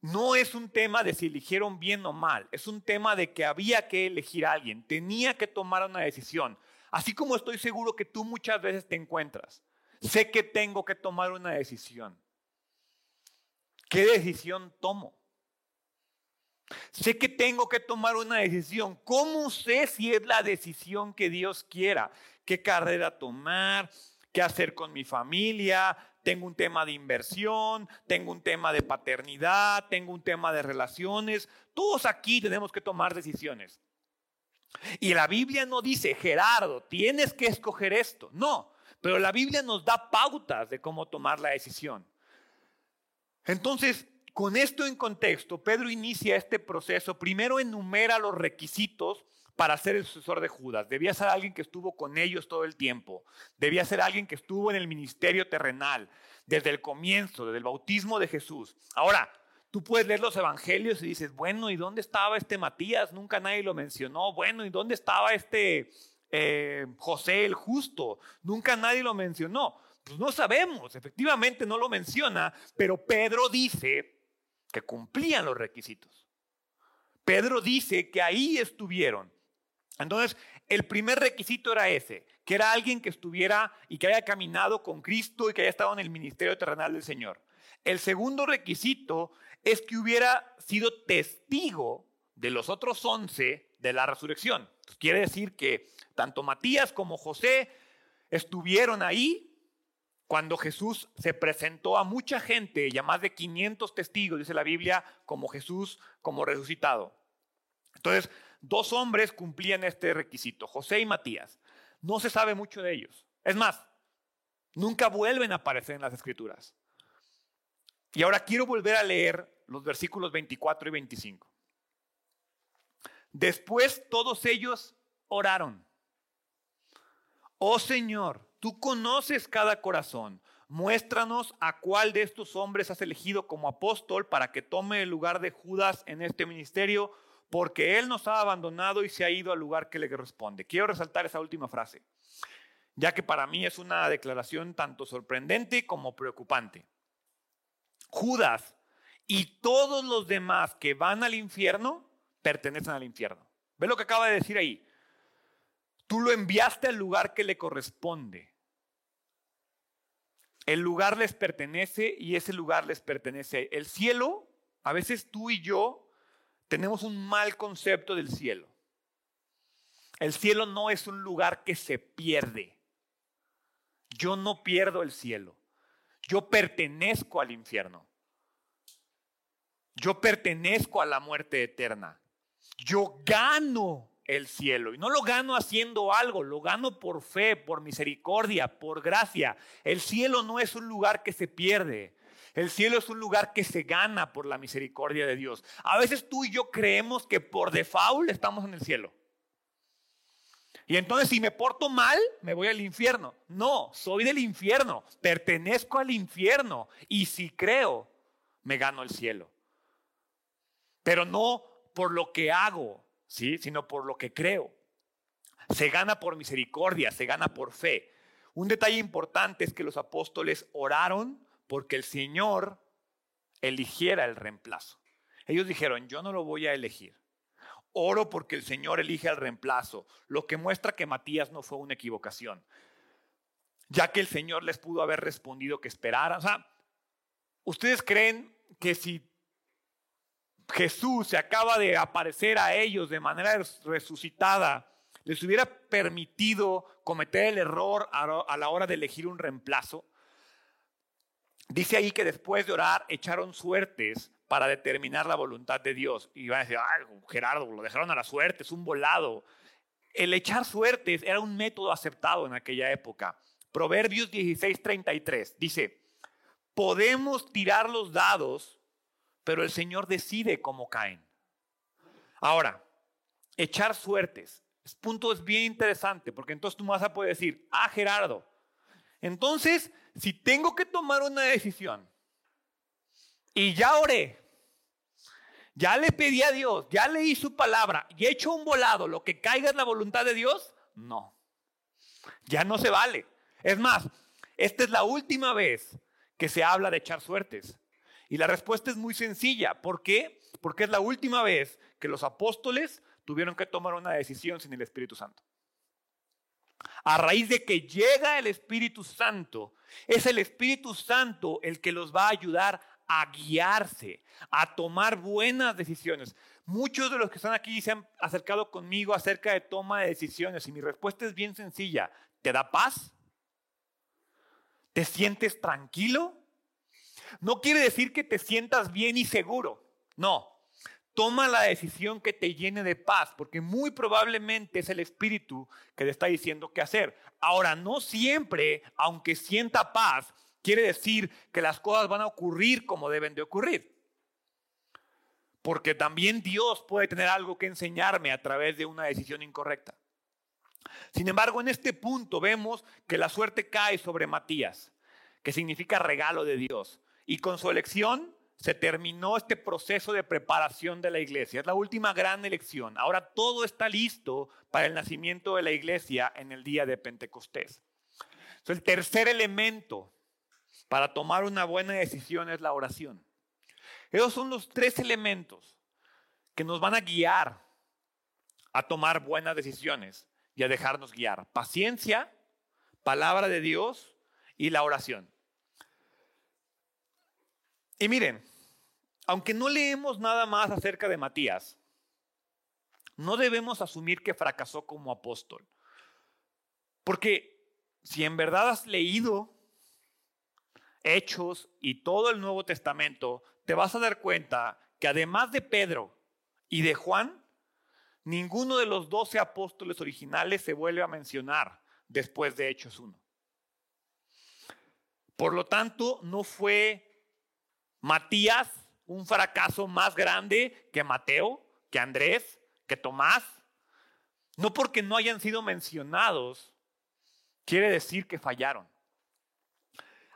no es un tema de si eligieron bien o mal, es un tema de que había que elegir a alguien, tenía que tomar una decisión. Así como estoy seguro que tú muchas veces te encuentras, sé que tengo que tomar una decisión. ¿Qué decisión tomo? Sé que tengo que tomar una decisión. ¿Cómo sé si es la decisión que Dios quiera? ¿Qué carrera tomar? ¿Qué hacer con mi familia? Tengo un tema de inversión, tengo un tema de paternidad, tengo un tema de relaciones. Todos aquí tenemos que tomar decisiones. Y la Biblia no dice, Gerardo, tienes que escoger esto. No, pero la Biblia nos da pautas de cómo tomar la decisión. Entonces, con esto en contexto, Pedro inicia este proceso. Primero enumera los requisitos para ser el sucesor de Judas. Debía ser alguien que estuvo con ellos todo el tiempo. Debía ser alguien que estuvo en el ministerio terrenal desde el comienzo, desde el bautismo de Jesús. Ahora, tú puedes leer los evangelios y dices, bueno, ¿y dónde estaba este Matías? Nunca nadie lo mencionó. Bueno, ¿y dónde estaba este eh, José el justo? Nunca nadie lo mencionó. Pues no sabemos, efectivamente no lo menciona, pero Pedro dice que cumplían los requisitos. Pedro dice que ahí estuvieron. Entonces, el primer requisito era ese, que era alguien que estuviera y que haya caminado con Cristo y que haya estado en el ministerio terrenal del Señor. El segundo requisito es que hubiera sido testigo de los otros once de la resurrección. Quiere decir que tanto Matías como José estuvieron ahí cuando Jesús se presentó a mucha gente, ya más de 500 testigos, dice la Biblia, como Jesús, como resucitado. Entonces, dos hombres cumplían este requisito, José y Matías. No se sabe mucho de ellos. Es más, nunca vuelven a aparecer en las escrituras. Y ahora quiero volver a leer los versículos 24 y 25. Después todos ellos oraron. Oh Señor, tú conoces cada corazón. Muéstranos a cuál de estos hombres has elegido como apóstol para que tome el lugar de Judas en este ministerio porque Él nos ha abandonado y se ha ido al lugar que le corresponde. Quiero resaltar esa última frase, ya que para mí es una declaración tanto sorprendente como preocupante. Judas y todos los demás que van al infierno pertenecen al infierno. ¿Ve lo que acaba de decir ahí? Tú lo enviaste al lugar que le corresponde. El lugar les pertenece y ese lugar les pertenece. El cielo, a veces tú y yo tenemos un mal concepto del cielo. El cielo no es un lugar que se pierde. Yo no pierdo el cielo. Yo pertenezco al infierno. Yo pertenezco a la muerte eterna. Yo gano el cielo. Y no lo gano haciendo algo, lo gano por fe, por misericordia, por gracia. El cielo no es un lugar que se pierde. El cielo es un lugar que se gana por la misericordia de Dios. A veces tú y yo creemos que por default estamos en el cielo. Y entonces si me porto mal, me voy al infierno. No, soy del infierno, pertenezco al infierno. Y si creo, me gano el cielo. Pero no por lo que hago, ¿sí? sino por lo que creo. Se gana por misericordia, se gana por fe. Un detalle importante es que los apóstoles oraron porque el Señor eligiera el reemplazo. Ellos dijeron, yo no lo voy a elegir. Oro porque el Señor elige el reemplazo, lo que muestra que Matías no fue una equivocación, ya que el Señor les pudo haber respondido que esperaran. O sea, ¿ustedes creen que si Jesús se acaba de aparecer a ellos de manera resucitada, les hubiera permitido cometer el error a la hora de elegir un reemplazo? Dice ahí que después de orar echaron suertes para determinar la voluntad de Dios. Y van a decir, ay, Gerardo, lo dejaron a la suerte, es un volado. El echar suertes era un método aceptado en aquella época. Proverbios 16:33 dice, podemos tirar los dados, pero el Señor decide cómo caen. Ahora, echar suertes. Este punto es bien interesante, porque entonces tú vas a poder decir, ah, Gerardo, entonces si tengo que tomar una decisión y ya oré, ya le pedí a Dios, ya leí su palabra y he hecho un volado, lo que caiga es la voluntad de Dios, no. Ya no se vale. Es más, esta es la última vez que se habla de echar suertes. Y la respuesta es muy sencilla. ¿Por qué? Porque es la última vez que los apóstoles tuvieron que tomar una decisión sin el Espíritu Santo. A raíz de que llega el Espíritu Santo, es el Espíritu Santo el que los va a ayudar a guiarse, a tomar buenas decisiones. Muchos de los que están aquí se han acercado conmigo acerca de toma de decisiones y mi respuesta es bien sencilla. ¿Te da paz? ¿Te sientes tranquilo? No quiere decir que te sientas bien y seguro. No, Toma la decisión que te llene de paz, porque muy probablemente es el Espíritu que te está diciendo qué hacer. Ahora, no siempre, aunque sienta paz, quiere decir que las cosas van a ocurrir como deben de ocurrir. Porque también Dios puede tener algo que enseñarme a través de una decisión incorrecta. Sin embargo, en este punto vemos que la suerte cae sobre Matías, que significa regalo de Dios. Y con su elección se terminó este proceso de preparación de la iglesia. Es la última gran elección. Ahora todo está listo para el nacimiento de la iglesia en el día de Pentecostés. el tercer elemento para tomar una buena decisión es la oración. Esos son los tres elementos que nos van a guiar a tomar buenas decisiones y a dejarnos guiar. Paciencia, palabra de Dios y la oración. Y miren, aunque no leemos nada más acerca de Matías, no debemos asumir que fracasó como apóstol. Porque si en verdad has leído Hechos y todo el Nuevo Testamento, te vas a dar cuenta que además de Pedro y de Juan, ninguno de los doce apóstoles originales se vuelve a mencionar después de Hechos 1. Por lo tanto, no fue Matías un fracaso más grande que Mateo, que Andrés, que Tomás. No porque no hayan sido mencionados, quiere decir que fallaron.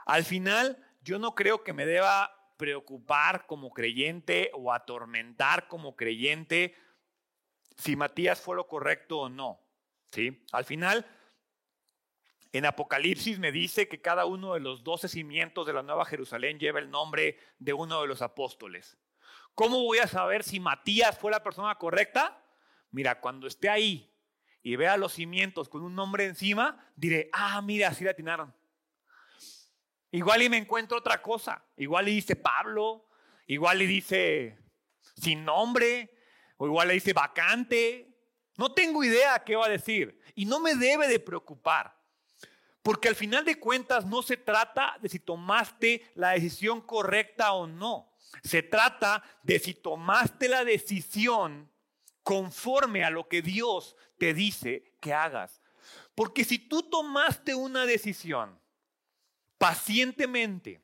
Al final, yo no creo que me deba preocupar como creyente o atormentar como creyente si Matías fue lo correcto o no. ¿sí? Al final, en Apocalipsis me dice que cada uno de los doce cimientos de la Nueva Jerusalén lleva el nombre de uno de los apóstoles. ¿Cómo voy a saber si Matías fue la persona correcta? Mira, cuando esté ahí y vea los cimientos con un nombre encima, diré, ah, mira, así la atinaron. Igual y me encuentro otra cosa. Igual y dice Pablo, igual y dice sin nombre, o igual le dice vacante. No tengo idea qué va a decir. Y no me debe de preocupar. Porque al final de cuentas no se trata de si tomaste la decisión correcta o no. Se trata de si tomaste la decisión conforme a lo que Dios te dice que hagas. Porque si tú tomaste una decisión pacientemente,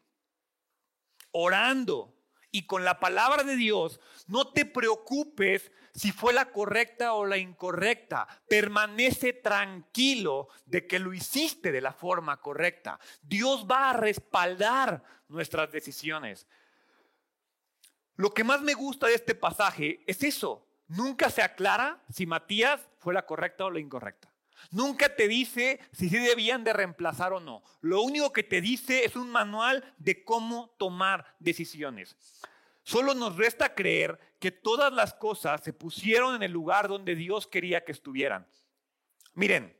orando y con la palabra de Dios, no te preocupes si fue la correcta o la incorrecta. Permanece tranquilo de que lo hiciste de la forma correcta. Dios va a respaldar nuestras decisiones. Lo que más me gusta de este pasaje es eso. Nunca se aclara si Matías fue la correcta o la incorrecta. Nunca te dice si se debían de reemplazar o no. Lo único que te dice es un manual de cómo tomar decisiones. Solo nos resta creer que todas las cosas se pusieron en el lugar donde Dios quería que estuvieran. Miren,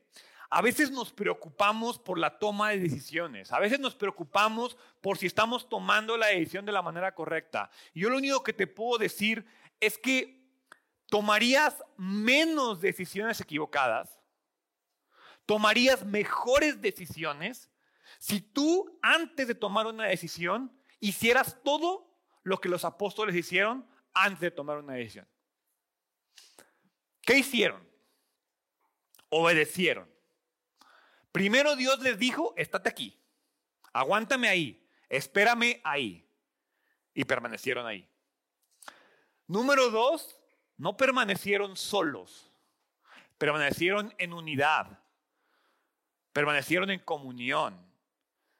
a veces nos preocupamos por la toma de decisiones, a veces nos preocupamos por si estamos tomando la decisión de la manera correcta. Yo lo único que te puedo decir es que tomarías menos decisiones equivocadas, tomarías mejores decisiones si tú antes de tomar una decisión hicieras todo lo que los apóstoles hicieron antes de tomar una decisión. ¿Qué hicieron? Obedecieron. Primero Dios les dijo, estate aquí, aguántame ahí, espérame ahí. Y permanecieron ahí. Número dos, no permanecieron solos, permanecieron en unidad, permanecieron en comunión,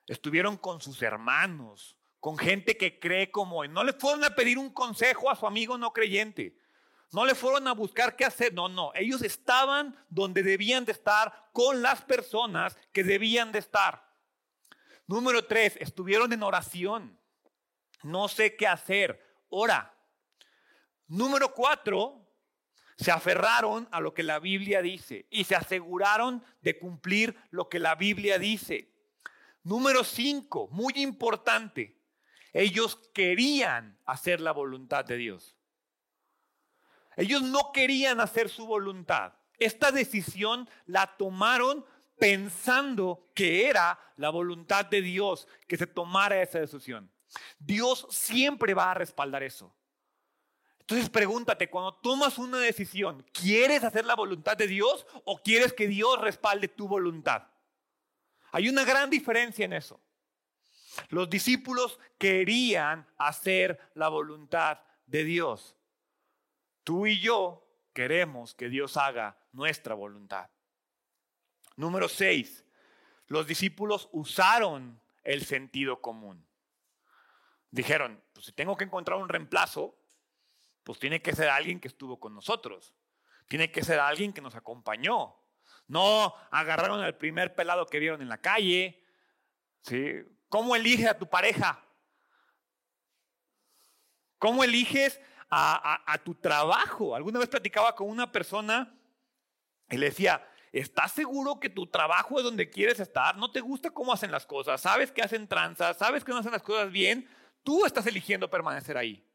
estuvieron con sus hermanos, con gente que cree como él. No le fueron a pedir un consejo a su amigo no creyente. No le fueron a buscar qué hacer. No, no. Ellos estaban donde debían de estar con las personas que debían de estar. Número tres, estuvieron en oración. No sé qué hacer. Ora. Número cuatro, se aferraron a lo que la Biblia dice y se aseguraron de cumplir lo que la Biblia dice. Número cinco, muy importante, ellos querían hacer la voluntad de Dios. Ellos no querían hacer su voluntad. Esta decisión la tomaron pensando que era la voluntad de Dios que se tomara esa decisión. Dios siempre va a respaldar eso. Entonces pregúntate, cuando tomas una decisión, ¿quieres hacer la voluntad de Dios o quieres que Dios respalde tu voluntad? Hay una gran diferencia en eso. Los discípulos querían hacer la voluntad de Dios. Tú y yo queremos que Dios haga nuestra voluntad. Número seis, los discípulos usaron el sentido común. Dijeron, pues si tengo que encontrar un reemplazo, pues tiene que ser alguien que estuvo con nosotros. Tiene que ser alguien que nos acompañó. No agarraron al primer pelado que vieron en la calle. ¿sí? ¿Cómo eliges a tu pareja? ¿Cómo eliges a, tu trabajo? Alguna vez platicaba con una persona y le decía, ¿estás seguro que tu trabajo es donde quieres estar? ¿No te gusta cómo hacen las cosas? ¿Sabes que hacen tranzas? ¿Sabes que no hacen las cosas bien? Tú estás eligiendo permanecer ahí.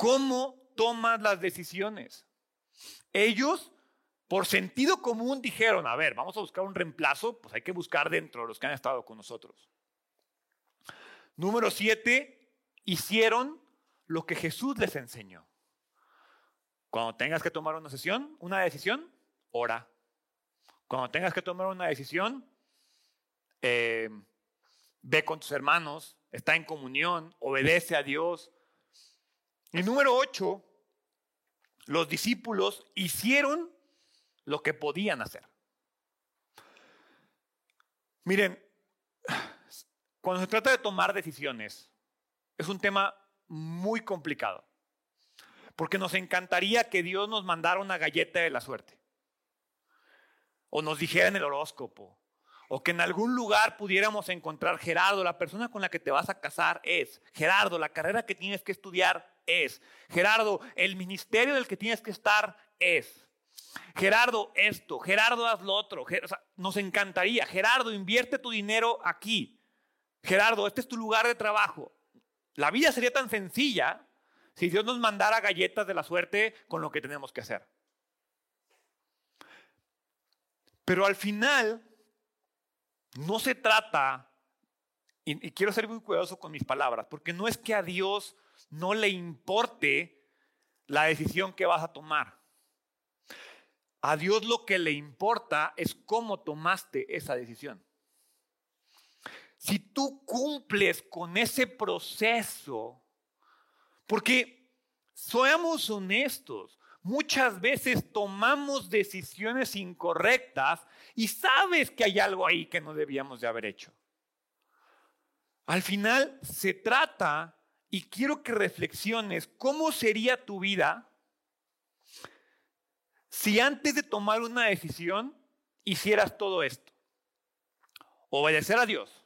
¿Cómo tomas las decisiones? Ellos, por sentido común, dijeron, a ver, vamos a buscar un reemplazo, pues hay que buscar dentro de los que han estado con nosotros. Número siete, hicieron lo que Jesús les enseñó. Cuando tengas que tomar una decisión, ora. Cuando tengas que tomar una decisión, eh, ve con tus hermanos, está en comunión, obedece a Dios. Y número ocho, los discípulos hicieron lo que podían hacer. Miren, cuando se trata de tomar decisiones, es un tema muy complicado. Porque nos encantaría que Dios nos mandara una galleta de la suerte. O nos dijera en el horóscopo. O que en algún lugar pudiéramos encontrar Gerardo, la persona con la que te vas a casar es. Gerardo, la carrera que tienes que estudiar es. Gerardo, el ministerio del que tienes que estar es. Gerardo, esto. Gerardo, haz lo otro. nos encantaría. Gerardo, invierte tu dinero aquí. Gerardo, este es tu lugar de trabajo. La vida sería tan sencilla si Dios nos mandara galletas de la suerte con lo que tenemos que hacer. Pero al final, no se trata, y, quiero ser muy cuidadoso con mis palabras, porque no es que a Dios no le importe la decisión que vas a tomar. A Dios lo que le importa es cómo tomaste esa decisión. Si tú cumples con ese proceso, porque seamos honestos, muchas veces tomamos decisiones incorrectas y sabes que hay algo ahí que no debíamos de haber hecho. Al final se trata, y quiero que reflexiones, ¿cómo sería tu vida si antes de tomar una decisión hicieras todo esto? Obedecer a Dios,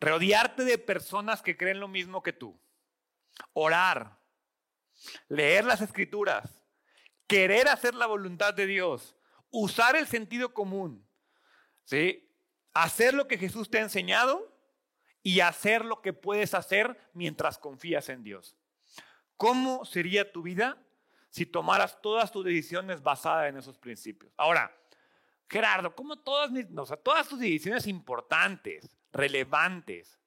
rodearte de personas que creen lo mismo que tú, orar, leer las escrituras, querer hacer la voluntad de Dios, usar el sentido común, ¿sí? hacer lo que Jesús te ha enseñado y hacer lo que puedes hacer mientras confías en Dios. ¿Cómo sería tu vida si tomaras todas tus decisiones basadas en esos principios? Ahora, Gerardo, ¿cómo todas, mis, todas tus decisiones importantes, relevantes?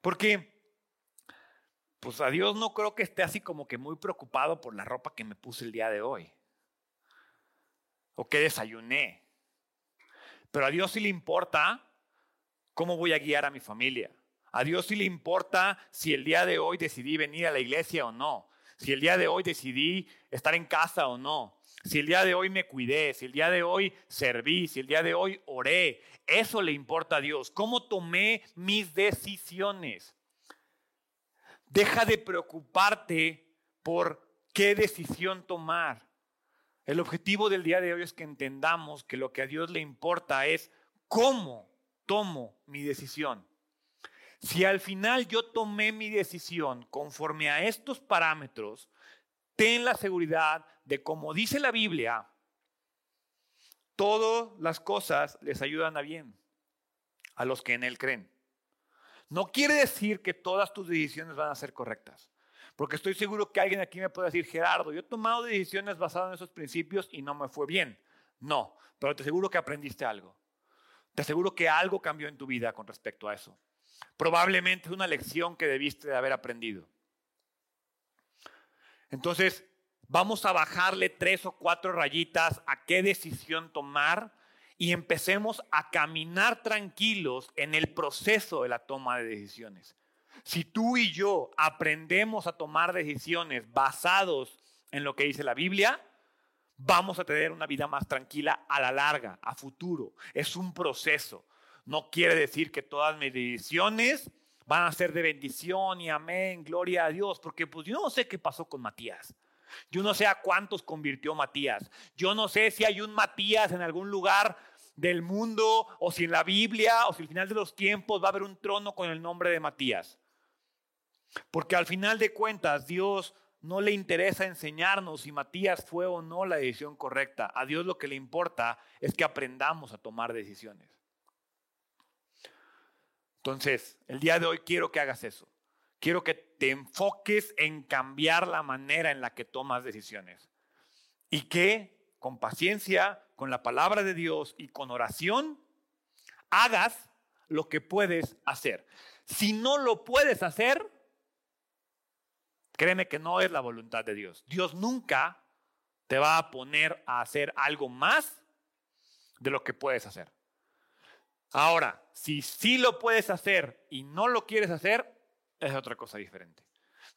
Porque pues a Dios no creo que esté así como que muy preocupado por la ropa que me puse el día de hoy. O que desayuné. Pero a Dios sí le importa cómo voy a guiar a mi familia. A Dios sí le importa si el día de hoy decidí venir a la iglesia o no. Si el día de hoy decidí estar en casa o no. Si el día de hoy me cuidé, si el día de hoy serví, si el día de hoy oré. Eso le importa a Dios. ¿Cómo tomé mis decisiones? Deja de preocuparte por qué decisión tomar. El objetivo del día de hoy es que entendamos que lo que a Dios le importa es cómo tomo mi decisión. Si al final yo tomé mi decisión conforme a estos parámetros, ten la seguridad de, como dice la Biblia, todas las cosas les ayudan a bien a los que en Él creen. No quiere decir que todas tus decisiones van a ser correctas. Porque estoy seguro que alguien aquí me puede decir, Gerardo, yo he tomado decisiones basadas en esos principios y no me fue bien. No, pero te aseguro que aprendiste algo. Te aseguro que algo cambió en tu vida con respecto a eso. Probablemente es una lección que debiste de haber aprendido. Entonces, vamos a bajarle tres o cuatro rayitas a qué decisión tomar y empecemos a caminar tranquilos en el proceso de la toma de decisiones. Si tú y yo aprendemos a tomar decisiones basados en lo que dice la Biblia, vamos a tener una vida más tranquila a la larga, a futuro. Es un proceso. no quiere decir que todas mis decisiones van a ser de bendición y amén, gloria a Dios, porque pues yo no sé qué pasó con Matías. Yo no sé a cuántos convirtió Matías. Yo no sé si hay un Matías en algún lugar del mundo o si en la Biblia o si al final de los tiempos va a haber un trono con el nombre de Matías. Porque al final de cuentas Dios no le interesa enseñarnos si Matías fue o no la decisión correcta. A Dios lo que le importa es que aprendamos a tomar decisiones. Entonces, el día de hoy quiero que hagas eso. Quiero que te enfoques en cambiar la manera en la que tomas decisiones. Y que con paciencia, con la palabra de Dios y con oración, hagas lo que puedes hacer. Si no lo puedes hacer, créeme que no es la voluntad de Dios. Dios nunca te va a poner a hacer algo más de lo que puedes hacer. Ahora, si sí lo puedes hacer y no lo quieres hacer, es otra cosa diferente.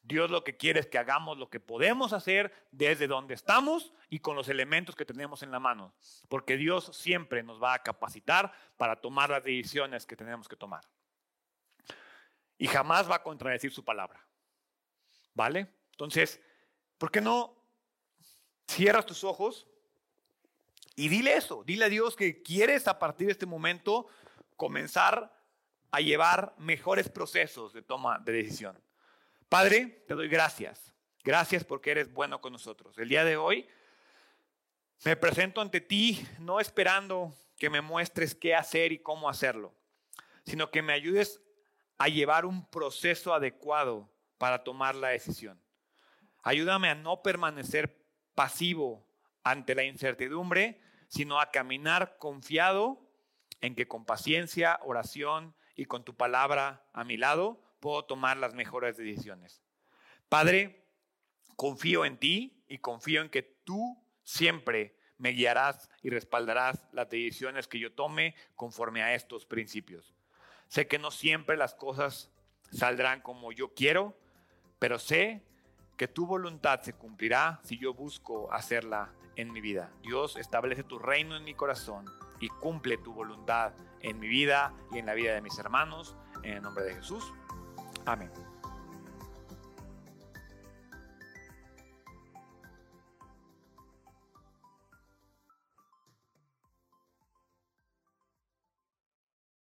Dios lo que quiere es que hagamos lo que podemos hacer desde donde estamos y con los elementos que tenemos en la mano, porque Dios siempre nos va a capacitar para tomar las decisiones que tenemos que tomar. Y jamás va a contradecir su palabra. ¿Vale? Entonces, ¿por qué no cierras tus ojos y dile eso? Dile a Dios que quieres a partir de este momento comenzar a llevar mejores procesos de toma de decisión. Padre, te doy gracias. Gracias porque eres bueno con nosotros. El día de hoy me presento ante ti no esperando que me muestres qué hacer y cómo hacerlo, sino que me ayudes a llevar un proceso adecuado para tomar la decisión. Ayúdame a no permanecer pasivo ante la incertidumbre, sino a caminar confiado en que con paciencia, oración y con tu palabra a mi lado puedo tomar las mejores decisiones. Padre, confío en ti y confío en que tú siempre me guiarás y respaldarás las decisiones que yo tome conforme a estos principios. Sé que no siempre las cosas saldrán como yo quiero, pero sé que tu voluntad se cumplirá si yo busco hacerla en mi vida. Dios establece tu reino en mi corazón y cumple tu voluntad en mi vida y en la vida de mis hermanos. En el nombre de Jesús. Amén.